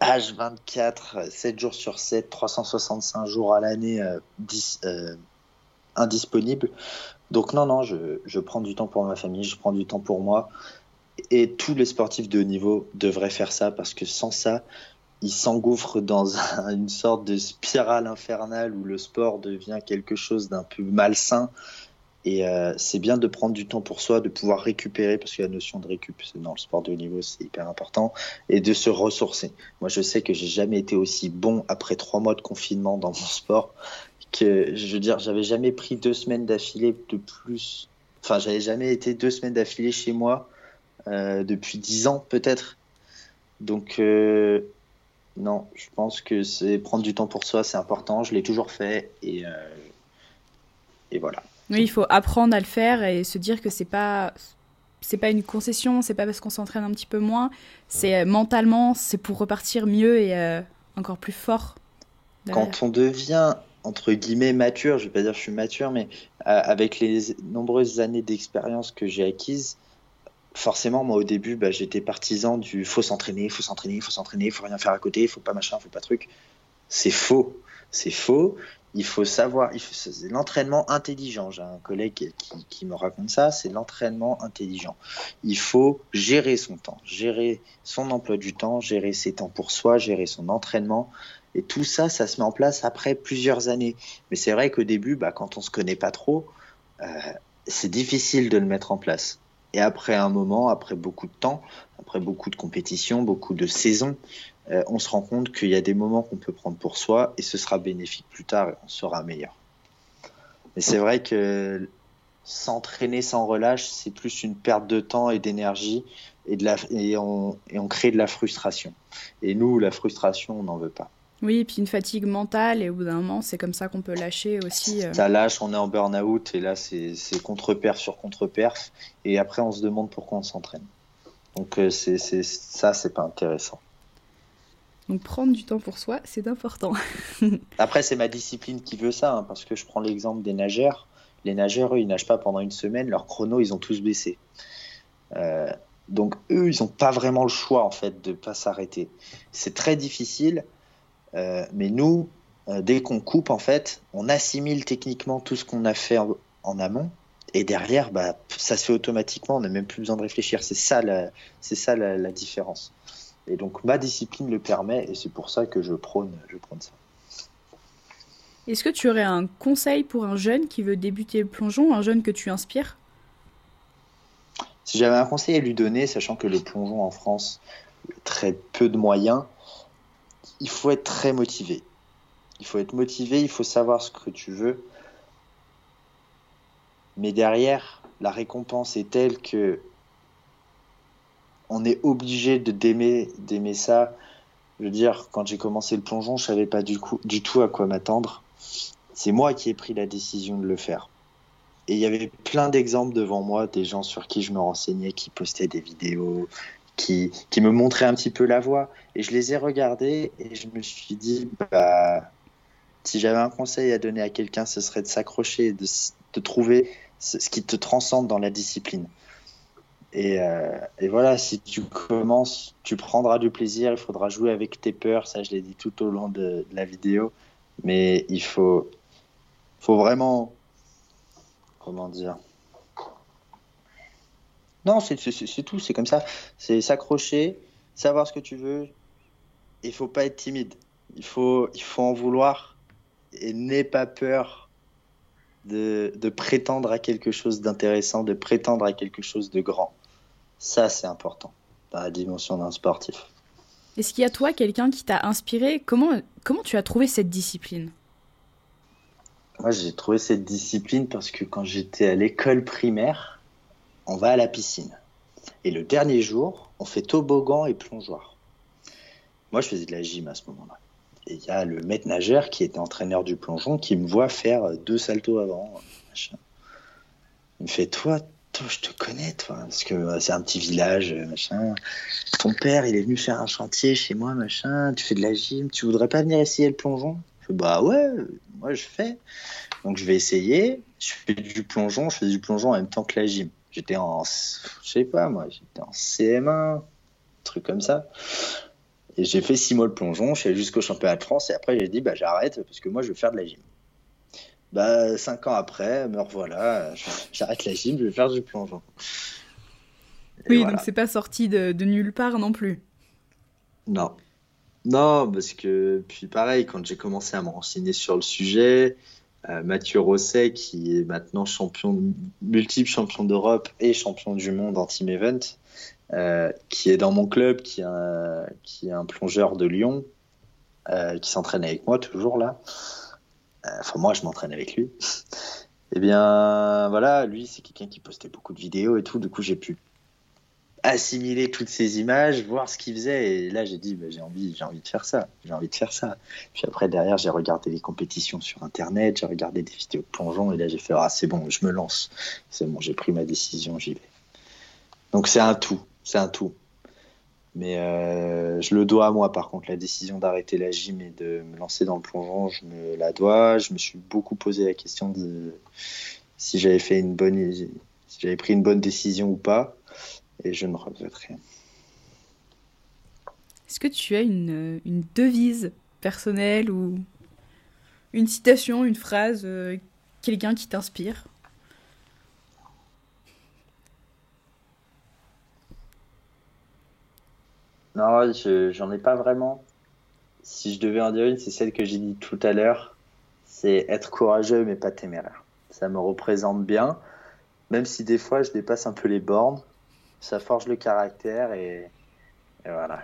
H24, 7 jours sur 7, 365 jours à l'année euh, euh, indisponible. Donc non, non, je, prends du temps pour ma famille, je prends du temps pour moi. Et tous les sportifs de haut niveau devraient faire ça parce que sans ça, ils s'engouffrent dans un, une sorte de spirale infernale où le sport devient quelque chose d'un peu malsain et euh, c'est bien de prendre du temps pour soi, de pouvoir récupérer, parce que la notion de récup dans le sport de haut niveau, c'est hyper important, et de se ressourcer. Moi, je sais que j'ai jamais été aussi bon après trois mois de confinement dans mon sport, que je veux dire, j'avais jamais pris deux semaines d'affilée de plus. Enfin, j'avais jamais été deux semaines d'affilée chez moi euh, depuis dix ans, peut-être. Donc, euh, non, je pense que c'est prendre du temps pour soi, c'est important. Je l'ai toujours fait, et, et voilà. Oui, il faut apprendre à le faire et se dire que c'est pas c'est pas une concession, c'est pas parce qu'on s'entraîne un petit peu moins, c'est euh, mentalement, c'est pour repartir mieux et euh, encore plus fort. Derrière. Quand on devient entre guillemets mature, je vais pas dire je suis mature, mais euh, avec les nombreuses années d'expérience que j'ai acquises, forcément, moi au début, bah, j'étais partisan du faut s'entraîner, faut s'entraîner, faut s'entraîner, faut rien faire à côté, faut pas machin, faut pas truc. C'est faux, c'est faux il faut savoir, c'est l'entraînement intelligent. J'ai un collègue qui, me raconte ça, c'est l'entraînement intelligent. Il faut gérer son temps, gérer son emploi du temps, gérer ses temps pour soi, gérer son entraînement. Et tout ça, ça se met en place après plusieurs années. Mais c'est vrai qu'au début, bah, quand on se connaît pas trop, euh, c'est difficile de le mettre en place. Et après un moment, après beaucoup de temps, après beaucoup de compétitions, beaucoup de saisons, euh, on se rend compte qu'il y a des moments qu'on peut prendre pour soi et ce sera bénéfique plus tard et on sera meilleur. Mais c'est vrai que s'entraîner sans relâche, c'est plus une perte de temps et d'énergie et, de la, et, on, et on crée de la frustration. Et nous, la frustration, on n'en veut pas. Oui, et puis une fatigue mentale, et au bout d'un moment, c'est comme ça qu'on peut lâcher aussi. Euh... Ça lâche, on est en burn-out, et là, c'est contre-perf sur contre-perf, et après, on se demande pourquoi on s'entraîne. Donc, euh, c'est ça, c'est pas intéressant. Donc prendre du temps pour soi, c'est important. Après, c'est ma discipline qui veut ça, hein, parce que je prends l'exemple des nageurs. Les nageurs, eux, ils nagent pas pendant une semaine, leur chrono, ils ont tous baissé. Euh, donc eux, ils n'ont pas vraiment le choix en fait de pas s'arrêter. C'est très difficile, euh, mais nous, euh, dès qu'on coupe en fait, on assimile techniquement tout ce qu'on a fait en, amont, et derrière, bah, ça se fait automatiquement. On n'a même plus besoin de réfléchir. C'est ça, la différence. Et donc ma discipline le permet et c'est pour ça que je prône, je prône ça. Est-ce que tu aurais un conseil pour un jeune qui veut débuter le plongeon, un jeune que tu inspires? Si j'avais un conseil à lui donner, sachant que le plongeon en France, très peu de moyens, il faut être très motivé. Il faut être motivé, il faut savoir ce que tu veux. Mais derrière, la récompense est telle que on est obligé de d'aimer d'aimer ça. Je veux dire, quand j'ai commencé le plongeon, je savais pas du, tout à quoi m'attendre. C'est moi qui ai pris la décision de le faire. Et il y avait plein d'exemples devant moi, des gens sur qui je me renseignais, qui postaient des vidéos, qui, me montraient un petit peu la voie. Et je les ai regardés et je me suis dit, bah, si j'avais un conseil à donner à quelqu'un, ce serait de s'accrocher, de, trouver ce qui te transcende dans la discipline. Et, euh, et, voilà, si tu commences, tu prendras du plaisir, il faudra jouer avec tes peurs, ça je l'ai dit tout au long de, la vidéo, mais il faut, faut vraiment, comment dire, non, c'est tout, c'est comme ça, c'est s'accrocher, savoir ce que tu veux, il faut pas être timide. il faut, il faut en vouloir. Et n'aie pas peur de prétendre à quelque chose d'intéressant, de prétendre à quelque chose de grand. Ça, c'est important dans la dimension d'un sportif. Est-ce qu'il y a toi quelqu'un qui t'a inspiré? Comment, comment tu as trouvé cette discipline? Moi, j'ai trouvé cette discipline parce que quand j'étais à l'école primaire, on va à la piscine. Et le dernier jour, on fait toboggan et plongeoir. Moi, je faisais de la gym à ce moment-là. Et il y a le maître nageur qui était entraîneur du plongeon qui me voit faire deux saltos avant. machin. Il me fait Toi, je te connais, toi, parce que euh, c'est un petit village, euh, machin. Ton père, il est venu faire un chantier chez moi, machin. Tu fais de la gym, tu voudrais pas venir essayer le plongeon? Je fais Bah ouais, moi je fais. Donc je vais essayer. Je fais du plongeon, je fais du plongeon en même temps que la gym. J'étais en, je sais pas moi, j'étais en CM1, truc comme ça. Et j'ai fait six mois de plongeon, je suis allé jusqu'au championnat de France et après j'ai dit bah j'arrête parce que moi je veux faire de la gym. Bah cinq ans après, me revoilà, j'arrête la gym, je vais faire du plongeon. Et Oui, voilà. donc c'est pas sorti de, de nulle part non plus. Non. Non, parce que, puis pareil, quand j'ai commencé à me renseigner sur le sujet, euh, Mathieu Rosset, qui est maintenant champion, multiple champion d'Europe et champion du monde en team event, euh, qui est dans mon club, qui est un, qui est un plongeur de Lyon, euh, qui s'entraîne avec moi toujours là. Euh, Enfin, moi, je m'entraîne avec lui. Eh bien, voilà, lui, c'est quelqu'un qui postait beaucoup de vidéos et tout. Du coup, j'ai pu assimiler toutes ces images, voir ce qu'il faisait. Et là, j'ai dit, bah, j'ai envie, j'ai envie de faire ça. J'ai envie de faire ça. Puis après, derrière, j'ai regardé les compétitions sur Internet, j'ai regardé des vidéos de plongeon. Et là, j'ai fait, ah, c'est bon, je me lance. C'est bon, j'ai pris ma décision, j'y vais. Donc, c'est un tout. C'est un tout. Mais euh, je le dois à moi, par contre, la décision d'arrêter la gym et de me lancer dans le plongeon, je me la dois. Je me suis beaucoup posé la question de si j'avais fait une bonne, si j'avais pris une bonne décision ou pas. Et je ne regrette rien. Est-ce que tu as une, devise personnelle ou une citation, une phrase, euh, quelqu'un qui t'inspire? Non, je, j'en ai pas vraiment. Si je devais en dire une, c'est celle que j'ai dit tout à l'heure. C'est être courageux mais pas téméraire. Ça me représente bien, même si des fois je dépasse un peu les bornes. Ça forge le caractère et, et voilà.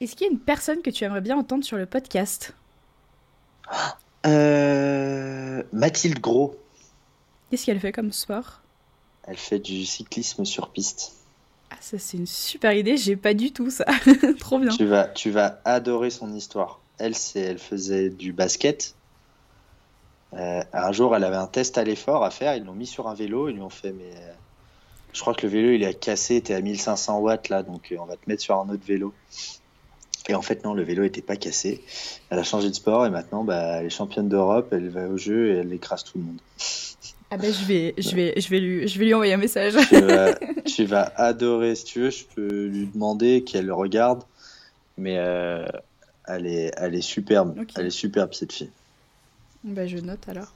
Est-ce qu'il y a une personne que tu aimerais bien entendre sur le podcast? Euh, Mathilde Gros, Qu'est-ce qu'elle fait comme sport? Elle fait du cyclisme sur piste. Ça c'est une super idée, j'ai pas du tout ça. Trop bien. Tu vas, tu vas adorer son histoire. Elle, elle faisait du basket. Euh, un jour, elle avait un test à l'effort à faire. Ils l'ont mis sur un vélo. Ils lui ont fait, mais euh, je crois que le vélo il est cassé. T'es à 1500 watts là, donc euh, on va te mettre sur un autre vélo. Et en fait, non, le vélo était pas cassé. Elle a changé de sport et maintenant, bah, elle est championne d'Europe. Elle va au jeu et elle écrase tout le monde. Ah ben je vais, je vais, je vais lui, je vais lui envoyer un message. tu, vas, tu vas adorer. Si tu veux, je peux lui demander qu'elle regarde. Mais euh, elle, est, elle est superbe. Elle est superbe, cette fille. Bah, je note alors.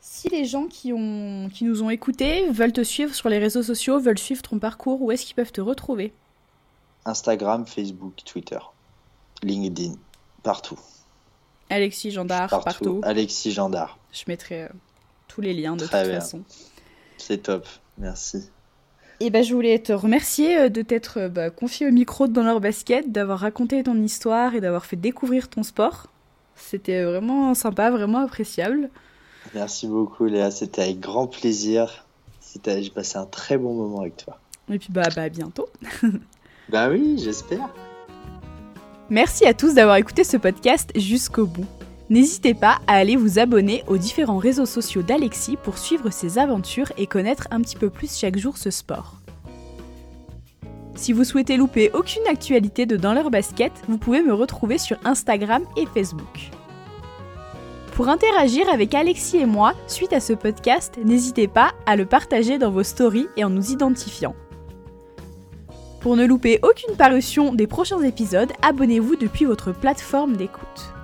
Si les gens qui, ont, qui nous ont écoutés veulent te suivre sur les réseaux sociaux, veulent suivre ton parcours, où est-ce qu'ils peuvent te retrouver? Instagram, Facebook, Twitter, LinkedIn, partout. Alexis Gendard, partout. partout. Alexis Gendard. Je mettrai euh, tous les liens de Très toute bien. façon. C'est top. Merci. Et ben je voulais te remercier euh, de t'être euh, bah, confié au micro de dans leur basket, d'avoir raconté ton histoire et d'avoir fait découvrir ton sport. C'était vraiment sympa, vraiment appréciable. Merci beaucoup, Léa. C'était avec grand plaisir. C'était- J'ai passé un très bon moment avec toi. Et puis bah, bah à bientôt. Bah oui, j'espère. Merci à tous d'avoir écouté ce podcast jusqu'au bout. N'hésitez pas à aller vous abonner aux différents réseaux sociaux d'Alexis pour suivre ses aventures et connaître un petit peu plus chaque jour ce sport. Si vous souhaitez louper aucune actualité de Dans leur basket, vous pouvez me retrouver sur Instagram et Facebook. Pour interagir avec Alexis et moi suite à ce podcast, n'hésitez pas à le partager dans vos stories et en nous identifiant. Pour ne louper aucune parution des prochains épisodes, abonnez-vous depuis votre plateforme d'écoute.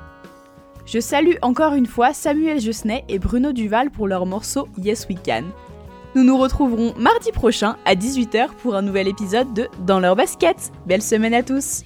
Je salue encore une fois Samuel Josnet et Bruno Duval pour leur morceau Yes We Can. Nous nous retrouverons mardi prochain à 18h pour un nouvel épisode de Dans leur basket. Belle semaine à tous